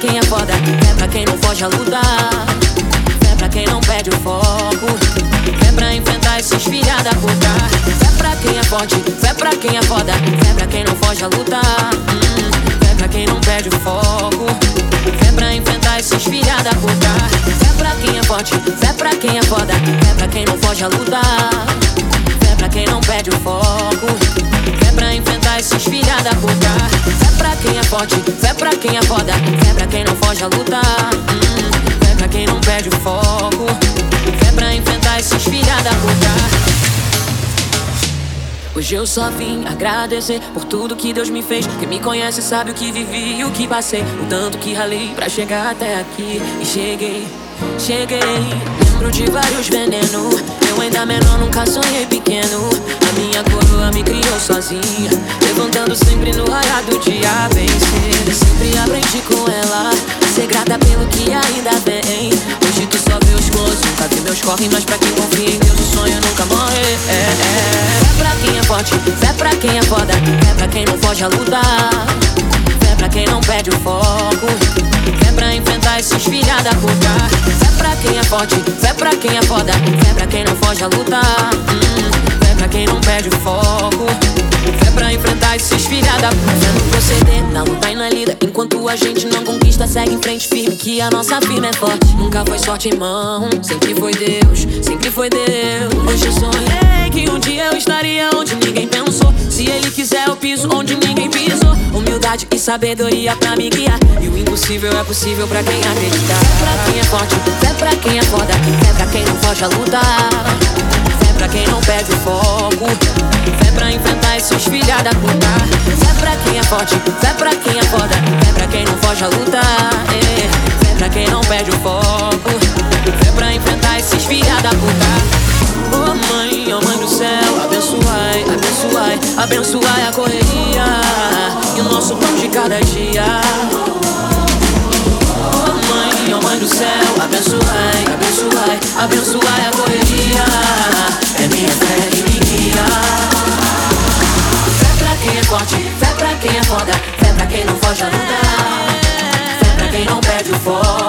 quem é foda, fé pra quem não foge a lutar. Fé pra quem não perde o foco. Fé pra enfrentar esses filha da puta. Fé pra quem é forte, fé pra quem é foda. Fé pra quem não foge a lutar. Hum, fé pra quem não perde o foco. Fé pra enfrentar esses filha da puta. Fé pra quem é forte, fé pra quem é foda. Fé pra quem não foge a lutar. Fé pra quem não perde o foco. Esses filha da puta. Fé pra quem é forte, fé pra quem é foda. Fé pra quem não foge a lutar. Hum, fé pra quem não perde o foco. Hoje eu só vim agradecer por tudo que Deus me fez. Quem me conhece sabe o que vivi e o que passei. O tanto que ralei pra chegar até aqui. E cheguei, cheguei. Lembro de vários venenos. Eu ainda menor, nunca sonhei pequeno. A minha coroa me criou sozinha. Levantando sempre no raiar do dia. Vencer, sempre aprendi com ela. Ser grata pelo que ainda vem. Hoje tu só vê os close, nunca vi meus corre. Mas pra quem confia em quem não foge a lutar. Fé pra quem não perde o foco. Fé pra enfrentar esses filha da puta. Fé pra quem é forte, fé pra quem é foda. Fé pra quem não foge a lutar. Hum, fé pra quem não perde o foco. Fé pra enfrentar esses filha da puta. Fé no proceder, na luta e na lida. Enquanto a gente não conquista, segue em frente firme. Que a nossa firma é forte. Nunca foi sorte em mão, sempre foi Deus, sempre foi Deus. Hoje eu sonhei que um dia eu estaria onde ninguém pensou. Ele quiser, eu piso onde ninguém pisou. Humildade e sabedoria pra me guiar. E o impossível é possível pra quem acreditar. Fé pra quem é forte, fé pra quem é foda. Fé pra quem não foge a lutar. Fé pra quem não perde o foco. Fé pra enfrentar esses filha da puta. Fé pra quem é forte, fé pra quem é foda. Fé pra quem não foge a lutar. cada dia. Mãe, oh mãe do céu, abençoai, abençoai, abençoai a correria. É minha fé que me guia. Fé pra quem é forte, fé pra quem é foda, fé pra quem não foge a lutar. Fé pra quem não perde o foco.